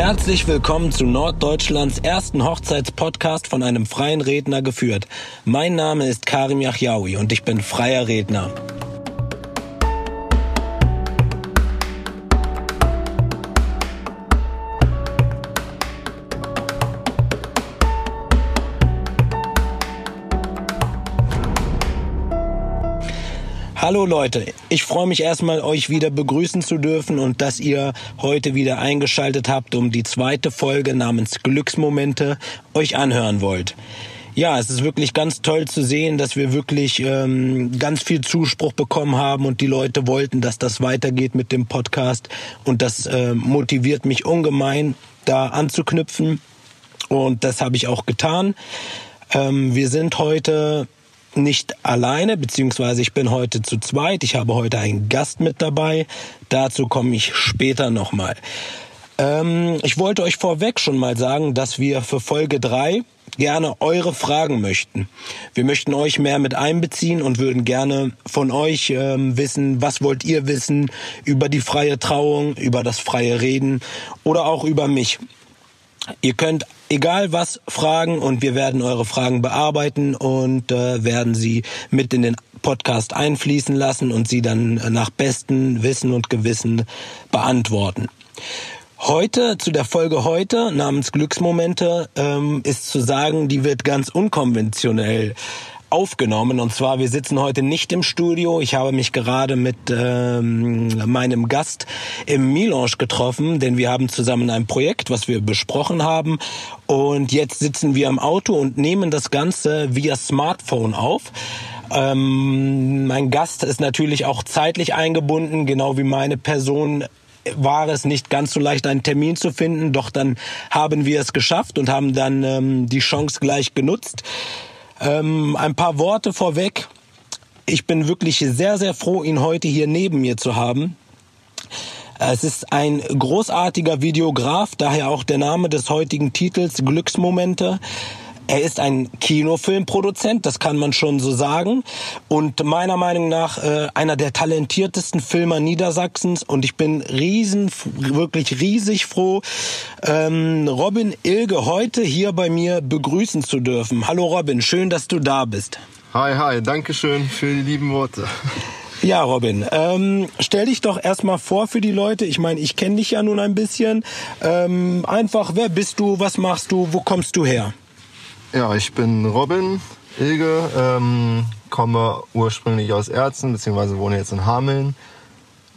Herzlich willkommen zu Norddeutschlands ersten Hochzeitspodcast von einem freien Redner geführt. Mein Name ist Karim Yachyaoui und ich bin freier Redner. Hallo Leute, ich freue mich erstmal, euch wieder begrüßen zu dürfen und dass ihr heute wieder eingeschaltet habt, um die zweite Folge namens Glücksmomente euch anhören wollt. Ja, es ist wirklich ganz toll zu sehen, dass wir wirklich ähm, ganz viel Zuspruch bekommen haben und die Leute wollten, dass das weitergeht mit dem Podcast und das äh, motiviert mich ungemein, da anzuknüpfen und das habe ich auch getan. Ähm, wir sind heute nicht alleine, beziehungsweise ich bin heute zu zweit. Ich habe heute einen Gast mit dabei. Dazu komme ich später nochmal. Ähm, ich wollte euch vorweg schon mal sagen, dass wir für Folge drei gerne eure Fragen möchten. Wir möchten euch mehr mit einbeziehen und würden gerne von euch ähm, wissen, was wollt ihr wissen über die freie Trauung, über das freie Reden oder auch über mich. Ihr könnt egal was fragen und wir werden eure Fragen bearbeiten und äh, werden sie mit in den Podcast einfließen lassen und sie dann nach bestem Wissen und Gewissen beantworten. Heute, zu der Folge heute namens Glücksmomente, ähm, ist zu sagen, die wird ganz unkonventionell aufgenommen. Und zwar, wir sitzen heute nicht im Studio. Ich habe mich gerade mit ähm, meinem Gast im Milange getroffen, denn wir haben zusammen ein Projekt, was wir besprochen haben. Und jetzt sitzen wir im Auto und nehmen das Ganze via Smartphone auf. Ähm, mein Gast ist natürlich auch zeitlich eingebunden, genau wie meine Person war es nicht ganz so leicht, einen Termin zu finden, doch dann haben wir es geschafft und haben dann ähm, die Chance gleich genutzt. Ähm, ein paar Worte vorweg. Ich bin wirklich sehr, sehr froh, ihn heute hier neben mir zu haben. Es ist ein großartiger Videograf, daher auch der Name des heutigen Titels Glücksmomente. Er ist ein Kinofilmproduzent, das kann man schon so sagen. Und meiner Meinung nach äh, einer der talentiertesten Filmer Niedersachsens. Und ich bin riesen, wirklich riesig froh, ähm, Robin Ilge heute hier bei mir begrüßen zu dürfen. Hallo Robin, schön, dass du da bist. Hi, hi, danke schön für die lieben Worte. Ja, Robin, ähm, stell dich doch erstmal vor für die Leute. Ich meine, ich kenne dich ja nun ein bisschen. Ähm, einfach, wer bist du, was machst du, wo kommst du her? Ja, ich bin Robin Ilge, ähm, komme ursprünglich aus Erzen, beziehungsweise wohne jetzt in Hameln.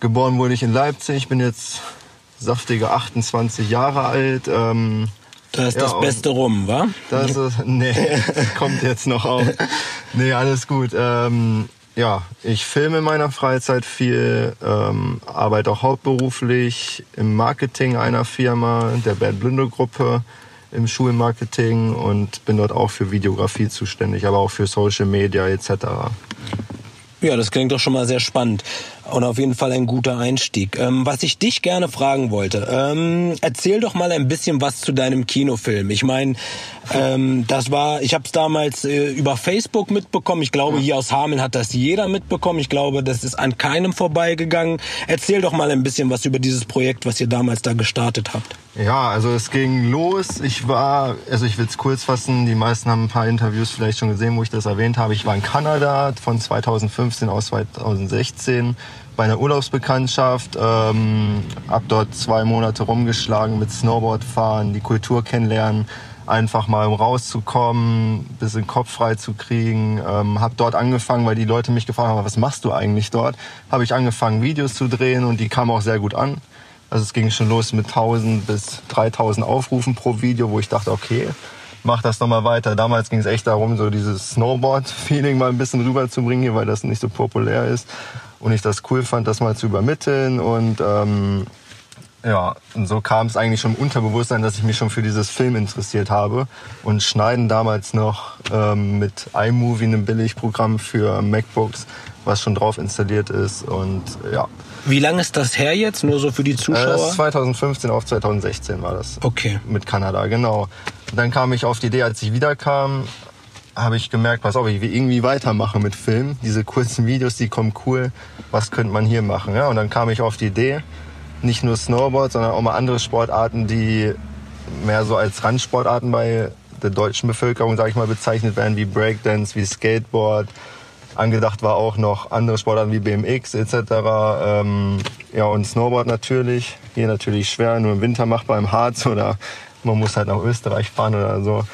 Geboren wurde ich in Leipzig, bin jetzt saftige 28 Jahre alt. Ähm, da ist ja, das Beste rum, wa? Das ist, nee, das kommt jetzt noch auf. Nee, alles gut. Ähm, ja, ich filme in meiner Freizeit viel, ähm, arbeite auch hauptberuflich im Marketing einer Firma, der Bad Blündo Gruppe im Schulmarketing und bin dort auch für Videografie zuständig, aber auch für Social Media etc. Ja, das klingt doch schon mal sehr spannend und auf jeden Fall ein guter Einstieg. Ähm, was ich dich gerne fragen wollte, ähm, erzähl doch mal ein bisschen was zu deinem Kinofilm. Ich meine, ähm, das war, ich habe es damals äh, über Facebook mitbekommen. Ich glaube, hier aus Hameln hat das jeder mitbekommen. Ich glaube, das ist an keinem vorbeigegangen. Erzähl doch mal ein bisschen was über dieses Projekt, was ihr damals da gestartet habt. Ja, also es ging los. Ich war, also ich will es kurz fassen, die meisten haben ein paar Interviews vielleicht schon gesehen, wo ich das erwähnt habe. Ich war in Kanada von 2015 aus 2016 bei einer Urlaubsbekanntschaft, ähm, hab dort zwei Monate rumgeschlagen mit Snowboard fahren, die Kultur kennenlernen, einfach mal um rauszukommen, bisschen Kopf frei zu kriegen. Ähm, hab dort angefangen, weil die Leute mich gefragt haben, was machst du eigentlich dort? Habe ich angefangen, Videos zu drehen und die kamen auch sehr gut an. Also es ging schon los mit 1000 bis 3000 Aufrufen pro Video, wo ich dachte, okay, mach das nochmal weiter. Damals ging es echt darum, so dieses Snowboard-Feeling mal ein bisschen rüberzubringen hier, weil das nicht so populär ist. Und ich das cool fand, das mal zu übermitteln. Und ähm, ja, und so kam es eigentlich schon im Unterbewusstsein, dass ich mich schon für dieses Film interessiert habe. Und Schneiden damals noch ähm, mit iMovie, einem Billigprogramm für MacBooks, was schon drauf installiert ist. Und ja, wie lange ist das her jetzt? Nur so für die Zuschauer? Äh, 2015 auf 2016 war das. Okay. Mit Kanada, genau. Und dann kam ich auf die Idee, als ich wiederkam, habe ich gemerkt, pass auf, ich will irgendwie weitermachen mit Film. Diese kurzen Videos, die kommen cool. Was könnte man hier machen? Ja, und dann kam ich auf die Idee, nicht nur Snowboard, sondern auch mal andere Sportarten, die mehr so als Randsportarten bei der deutschen Bevölkerung, sage ich mal, bezeichnet werden, wie Breakdance, wie Skateboard. Angedacht war auch noch andere Sportarten wie BMX etc. Ähm, ja, und Snowboard natürlich. Hier natürlich schwer, nur im Winter machbar im Harz oder man muss halt nach Österreich fahren oder so.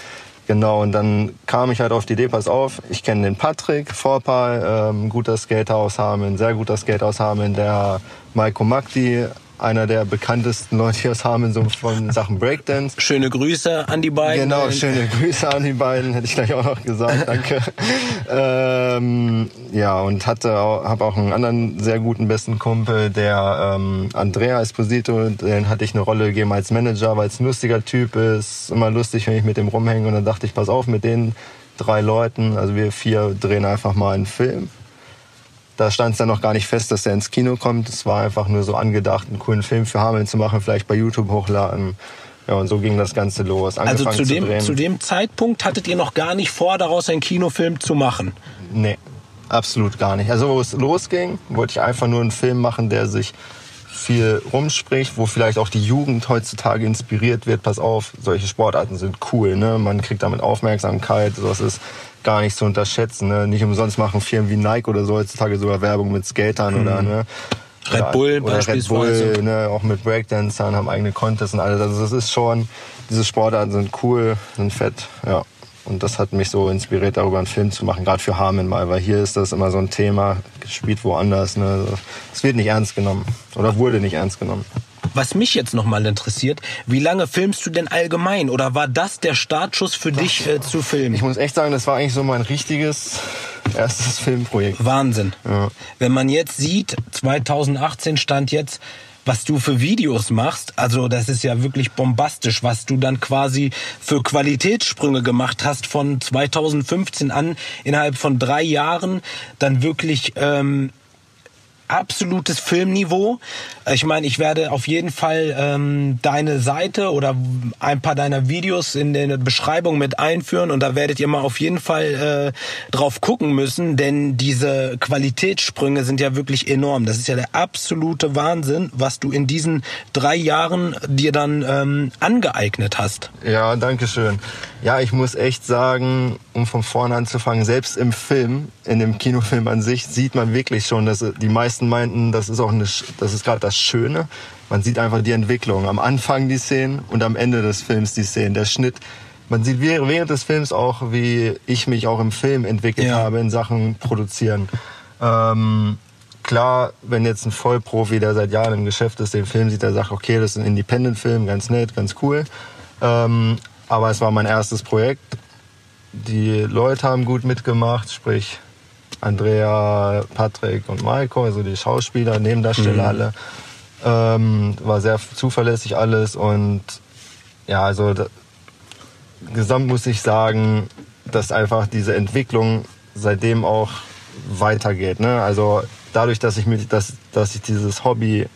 Genau, und dann kam ich halt auf die Idee, pass auf, ich kenne den Patrick Vorpal, ähm, guter Skater aus Hameln, sehr guter Skater aus Hameln, der Maiko Makti, einer der bekanntesten Leute hier aus Hameln so von Sachen Breakdance. Schöne Grüße an die beiden. Genau, schöne Grüße an die beiden, hätte ich gleich auch noch gesagt, danke. ähm, ja, und hatte habe auch einen anderen sehr guten besten Kumpel, der ähm, Andrea Esposito, den hatte ich eine Rolle gegeben als Manager, weil es ein lustiger Typ ist, immer lustig, wenn ich mit dem rumhänge und dann dachte ich, pass auf, mit den drei Leuten, also wir vier drehen einfach mal einen Film da stand es dann noch gar nicht fest, dass er ins Kino kommt. Es war einfach nur so angedacht, einen coolen Film für Hameln zu machen, vielleicht bei YouTube hochladen. Ja, und so ging das Ganze los. Also zu dem, zu, zu dem Zeitpunkt hattet ihr noch gar nicht vor, daraus einen Kinofilm zu machen? Nee, absolut gar nicht. Also wo es losging, wollte ich einfach nur einen Film machen, der sich viel rumspricht, wo vielleicht auch die Jugend heutzutage inspiriert wird. Pass auf, solche Sportarten sind cool, ne? Man kriegt damit Aufmerksamkeit. Sowas ist gar nicht zu unterschätzen. Ne? Nicht umsonst machen Firmen wie Nike oder so heutzutage sogar Werbung mit Skatern mhm. oder ne. Red Bull oder Red Bull, ne, auch mit Breakdancern, haben eigene Contests und alles. Also das ist schon, diese Sportarten sind cool, sind fett, ja. Und das hat mich so inspiriert, darüber einen Film zu machen, gerade für Harmen mal, weil hier ist das immer so ein Thema, gespielt woanders. Ne? Es wird nicht ernst genommen oder wurde nicht ernst genommen. Was mich jetzt nochmal interessiert, wie lange filmst du denn allgemein? Oder war das der Startschuss für das, dich äh, zu filmen? Ich muss echt sagen, das war eigentlich so mein richtiges erstes Filmprojekt. Wahnsinn. Ja. Wenn man jetzt sieht, 2018 stand jetzt, was du für Videos machst, also das ist ja wirklich bombastisch, was du dann quasi für Qualitätssprünge gemacht hast von 2015 an innerhalb von drei Jahren, dann wirklich ähm, absolutes Filmniveau. Ich meine, ich werde auf jeden Fall ähm, deine Seite oder ein paar deiner Videos in der Beschreibung mit einführen und da werdet ihr mal auf jeden Fall äh, drauf gucken müssen, denn diese Qualitätssprünge sind ja wirklich enorm. Das ist ja der absolute Wahnsinn, was du in diesen drei Jahren dir dann ähm, angeeignet hast. Ja, danke schön. Ja, ich muss echt sagen, um von vorne anzufangen, selbst im Film, in dem Kinofilm an sich, sieht man wirklich schon, dass die meisten meinten, das ist auch eine, das ist gerade das Schöne. Man sieht einfach die Entwicklung. Am Anfang die Szenen und am Ende des Films die Szenen. Der Schnitt. Man sieht während des Films auch, wie ich mich auch im Film entwickelt ja. habe in Sachen Produzieren. Ähm, klar, wenn jetzt ein Vollprofi, der seit Jahren im Geschäft ist, den Film sieht, der sagt, okay, das ist ein Independent-Film, ganz nett, ganz cool. Ähm, aber es war mein erstes Projekt. Die Leute haben gut mitgemacht, sprich Andrea, Patrick und Maiko, also die Schauspieler, Nebendarsteller mhm. alle. Ähm, war sehr zuverlässig alles und ja, also da, gesamt muss ich sagen, dass einfach diese Entwicklung seitdem auch weitergeht. Ne? Also dadurch, dass ich mit, dass, dass ich dieses Hobby,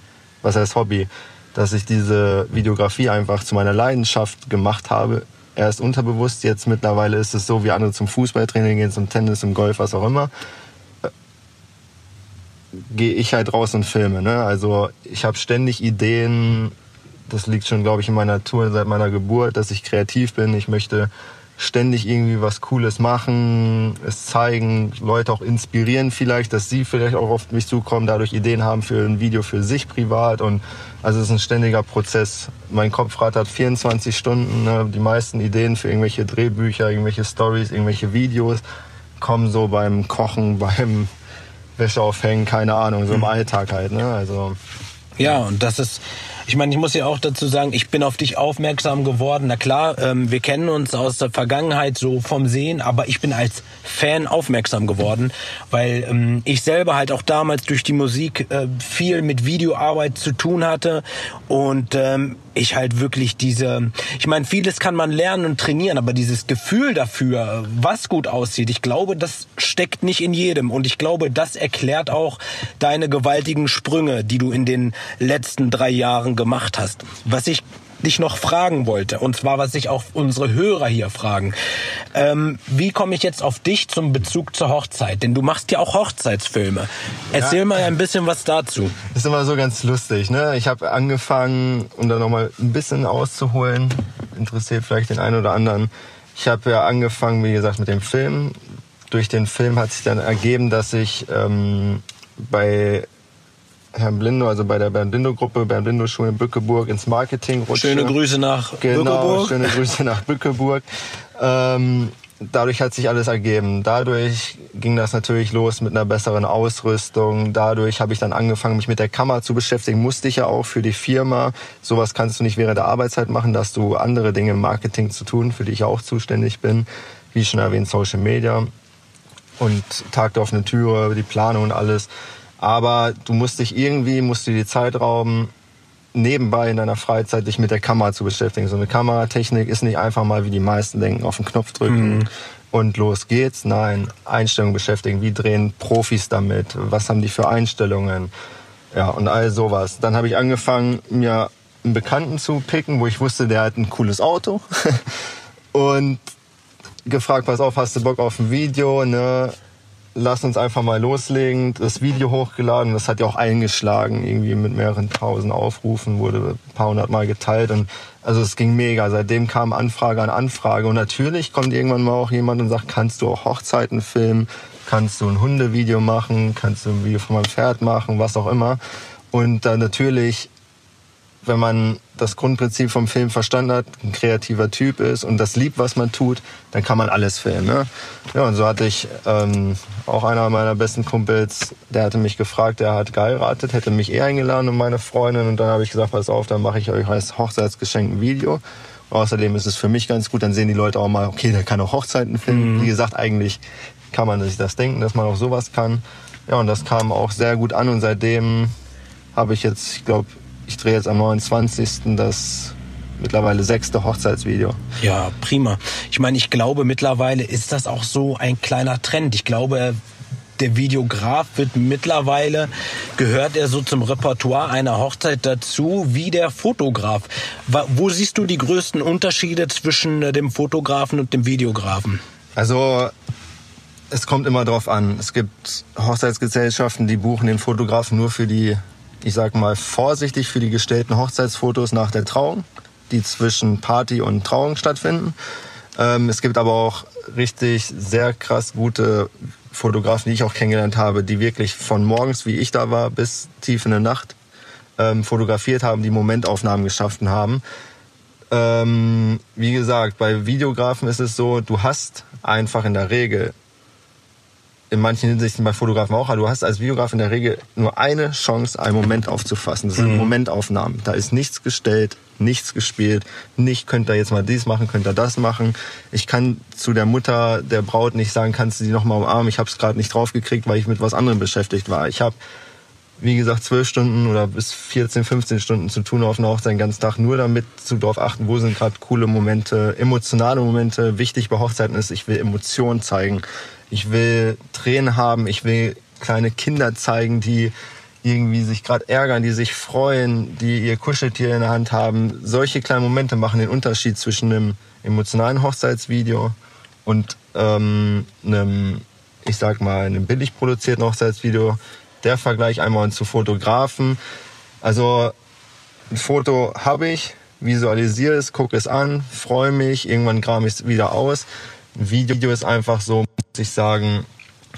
was heißt Hobby, dass ich diese Videografie einfach zu meiner Leidenschaft gemacht habe, erst unterbewusst. Jetzt mittlerweile ist es so, wie andere zum Fußballtraining gehen, zum Tennis, zum Golf, was auch immer. Äh, gehe ich halt raus und filme. Ne? Also ich habe ständig Ideen. Das liegt schon, glaube ich, in meiner Natur seit meiner Geburt, dass ich kreativ bin. Ich möchte ständig irgendwie was Cooles machen, es zeigen, Leute auch inspirieren vielleicht, dass sie vielleicht auch auf mich zukommen, dadurch Ideen haben für ein Video für sich privat und also es ist ein ständiger Prozess. Mein Kopf rattert 24 Stunden, ne? die meisten Ideen für irgendwelche Drehbücher, irgendwelche Stories, irgendwelche Videos kommen so beim Kochen, beim Wäscheaufhängen, keine Ahnung, so im Alltag halt, ne? Also ja, und das ist ich meine, ich muss ja auch dazu sagen, ich bin auf dich aufmerksam geworden. Na klar, ähm, wir kennen uns aus der Vergangenheit so vom Sehen, aber ich bin als Fan aufmerksam geworden, weil ähm, ich selber halt auch damals durch die Musik äh, viel mit Videoarbeit zu tun hatte und ähm, ich halt wirklich diese, ich meine, vieles kann man lernen und trainieren, aber dieses Gefühl dafür, was gut aussieht, ich glaube, das steckt nicht in jedem und ich glaube, das erklärt auch deine gewaltigen Sprünge, die du in den letzten drei Jahren gemacht hast. Was ich dich noch fragen wollte, und zwar was sich auch unsere Hörer hier fragen. Ähm, wie komme ich jetzt auf dich zum Bezug zur Hochzeit? Denn du machst ja auch Hochzeitsfilme. Erzähl ja. mal ein bisschen was dazu. Das ist immer so ganz lustig. Ne? Ich habe angefangen, um da nochmal ein bisschen auszuholen, interessiert vielleicht den einen oder anderen. Ich habe ja angefangen, wie gesagt, mit dem Film. Durch den Film hat sich dann ergeben, dass ich ähm, bei Herrn Blindo, also bei der Bernd Blindo Gruppe, Bernd Blindo Schule in Bückeburg ins Marketing rutsche. Schöne Grüße nach genau, Bückeburg. schöne Grüße nach Bückeburg. Ähm, dadurch hat sich alles ergeben. Dadurch ging das natürlich los mit einer besseren Ausrüstung. Dadurch habe ich dann angefangen, mich mit der Kamera zu beschäftigen. Musste ich ja auch für die Firma. Sowas kannst du nicht während der Arbeitszeit machen, dass du andere Dinge im Marketing zu tun, für die ich auch zuständig bin. Wie schon erwähnt, Social Media und Tag der offenen Türe, die Planung und alles. Aber du musst dich irgendwie, musst du die Zeit rauben, nebenbei in deiner Freizeit dich mit der Kamera zu beschäftigen. So eine Kameratechnik ist nicht einfach mal, wie die meisten denken, auf den Knopf drücken mhm. und los geht's. Nein, Einstellungen beschäftigen. Wie drehen Profis damit? Was haben die für Einstellungen? Ja, und all sowas. Dann habe ich angefangen, mir einen Bekannten zu picken, wo ich wusste, der hat ein cooles Auto. und gefragt, pass auf, hast du Bock auf ein Video? Ne? Lass uns einfach mal loslegen. Das Video hochgeladen, das hat ja auch eingeschlagen, irgendwie mit mehreren tausend Aufrufen, wurde ein paar hundert Mal geteilt und also es ging mega. Seitdem kam Anfrage an Anfrage und natürlich kommt irgendwann mal auch jemand und sagt, kannst du auch Hochzeiten filmen, kannst du ein Hundevideo machen, kannst du ein Video von meinem Pferd machen, was auch immer. Und dann natürlich wenn man das Grundprinzip vom Film verstanden hat, ein kreativer Typ ist und das liebt, was man tut, dann kann man alles filmen. Ne? Ja, und so hatte ich ähm, auch einer meiner besten Kumpels, der hatte mich gefragt, der hat geheiratet, hätte mich eh eingeladen und meine Freundin und dann habe ich gesagt, pass auf, dann mache ich euch als Hochzeitsgeschenk ein Video. Außerdem ist es für mich ganz gut, dann sehen die Leute auch mal, okay, der kann auch Hochzeiten filmen. Mhm. Wie gesagt, eigentlich kann man sich das denken, dass man auch sowas kann. Ja, und das kam auch sehr gut an und seitdem habe ich jetzt, ich glaube, ich drehe jetzt am 29. das mittlerweile sechste Hochzeitsvideo. Ja, prima. Ich meine, ich glaube, mittlerweile ist das auch so ein kleiner Trend. Ich glaube, der Videograf wird mittlerweile, gehört er so zum Repertoire einer Hochzeit dazu, wie der Fotograf. Wo siehst du die größten Unterschiede zwischen äh, dem Fotografen und dem Videografen? Also, es kommt immer drauf an. Es gibt Hochzeitsgesellschaften, die buchen den Fotografen nur für die ich sag mal, vorsichtig für die gestellten Hochzeitsfotos nach der Trauung, die zwischen Party und Trauung stattfinden. Ähm, es gibt aber auch richtig sehr krass gute Fotografen, die ich auch kennengelernt habe, die wirklich von morgens, wie ich da war, bis tief in der Nacht ähm, fotografiert haben, die Momentaufnahmen geschaffen haben. Ähm, wie gesagt, bei Videografen ist es so, du hast einfach in der Regel in manchen Hinsichten bei Fotografen auch, du hast als Videograf in der Regel nur eine Chance, einen Moment aufzufassen. Das sind mhm. Momentaufnahmen. Da ist nichts gestellt, nichts gespielt, nicht könnt ihr jetzt mal dies machen, könnt ihr das machen. Ich kann zu der Mutter der Braut nicht sagen, kannst du die noch mal umarmen? Ich habe es gerade nicht draufgekriegt, weil ich mit was anderem beschäftigt war. Ich habe wie gesagt, zwölf Stunden oder bis 14, 15 Stunden zu tun auf einer Hochzeit den ganzen Tag, nur damit zu darauf achten, wo sind gerade coole Momente, emotionale Momente. Wichtig bei Hochzeiten ist, ich will Emotionen zeigen ich will Tränen haben, ich will kleine Kinder zeigen, die irgendwie sich gerade ärgern, die sich freuen, die ihr Kuscheltier in der Hand haben. Solche kleinen Momente machen den Unterschied zwischen einem emotionalen Hochzeitsvideo und ähm, einem, ich sag mal, einem billig produzierten Hochzeitsvideo. Der Vergleich einmal zu Fotografen. Also ein Foto habe ich, visualisiere es, gucke es an, freue mich, irgendwann kram ich es wieder aus. Ein Video ist einfach so, ich sagen,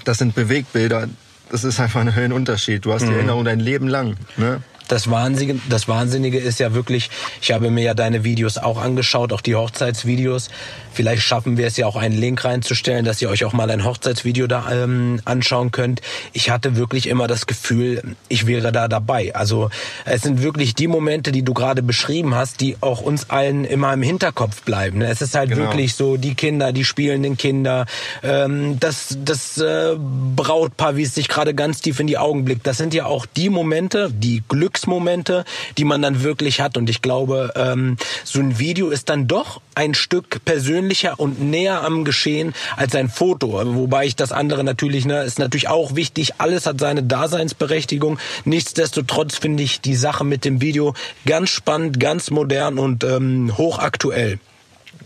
das sind Bewegbilder. Das ist einfach ein Höhenunterschied. Du hast die mhm. Erinnerung dein Leben lang. Ne? Das Wahnsinnige, das Wahnsinnige ist ja wirklich, ich habe mir ja deine Videos auch angeschaut, auch die Hochzeitsvideos. Vielleicht schaffen wir es ja auch einen Link reinzustellen, dass ihr euch auch mal ein Hochzeitsvideo da ähm, anschauen könnt. Ich hatte wirklich immer das Gefühl, ich wäre da dabei. Also es sind wirklich die Momente, die du gerade beschrieben hast, die auch uns allen immer im Hinterkopf bleiben. Es ist halt genau. wirklich so, die Kinder, die spielenden Kinder, ähm, das, das äh, Brautpaar, wie es sich gerade ganz tief in die Augen blickt. Das sind ja auch die Momente, die Glück Glücksmomente, die man dann wirklich hat. Und ich glaube, ähm, so ein Video ist dann doch ein Stück persönlicher und näher am Geschehen als ein Foto. Wobei ich das andere natürlich, ne, ist natürlich auch wichtig. Alles hat seine Daseinsberechtigung. Nichtsdestotrotz finde ich die Sache mit dem Video ganz spannend, ganz modern und ähm, hochaktuell.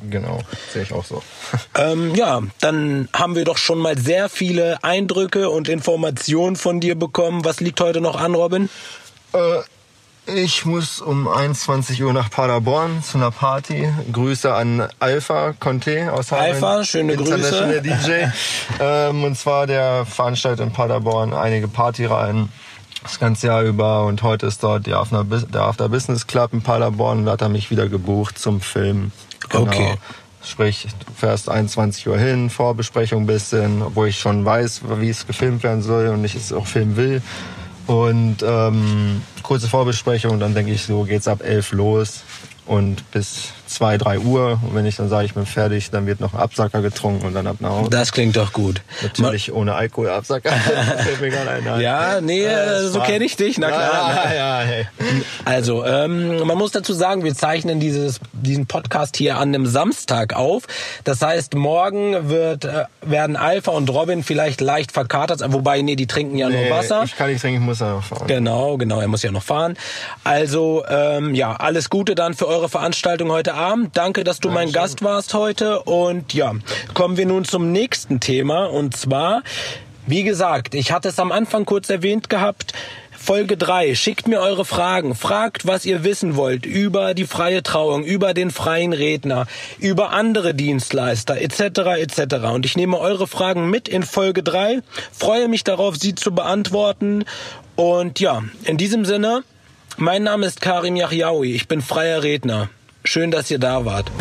Genau, sehe ich auch so. Ähm, ja, dann haben wir doch schon mal sehr viele Eindrücke und Informationen von dir bekommen. Was liegt heute noch an, Robin? Äh, ich muss um 21 Uhr nach Paderborn zu einer Party. Grüße an Alpha Conte aus Hameln. Alpha, schöne Grüße. DJ. ähm, und zwar der veranstaltet in Paderborn einige Partyreihen das ganze Jahr über und heute ist dort die After, der After Business Club in Paderborn und da hat er mich wieder gebucht zum Film. Genau. Okay. Sprich, du fährst 21 Uhr hin, Vorbesprechung ein bisschen, wo ich schon weiß, wie es gefilmt werden soll und ich es auch filmen will. Und ähm, kurze Vorbesprechung, dann denke ich, so geht's ab 11 los und bis 2, 3 Uhr. Und wenn ich dann sage, ich bin fertig, dann wird noch ein Absacker getrunken und dann ab nach Hause. Das klingt doch gut. Natürlich ohne Alkohol Absacker. ja, nee, äh, so kenne ich dich, na klar. Ja, ja, hey. Also, ähm, man muss dazu sagen, wir zeichnen dieses, diesen Podcast hier an einem Samstag auf. Das heißt, morgen wird, äh, werden Alpha und Robin vielleicht leicht verkatert, wobei, nee, die trinken ja nee, nur Wasser. Ich kann nicht trinken, ich muss ja noch fahren. Genau, genau, er muss ja noch fahren. Also, ähm, ja, alles Gute dann für eure Veranstaltung heute Abend. Danke, dass du mein Gast warst heute. Und ja, kommen wir nun zum nächsten Thema. Und zwar, wie gesagt, ich hatte es am Anfang kurz erwähnt gehabt. Folge 3. Schickt mir eure Fragen. Fragt, was ihr wissen wollt über die freie Trauung, über den freien Redner, über andere Dienstleister etc. etc. Und ich nehme eure Fragen mit in Folge 3. Freue mich darauf, sie zu beantworten. Und ja, in diesem Sinne, mein Name ist Karim Yahyaoui. Ich bin freier Redner. Schön, dass ihr da wart.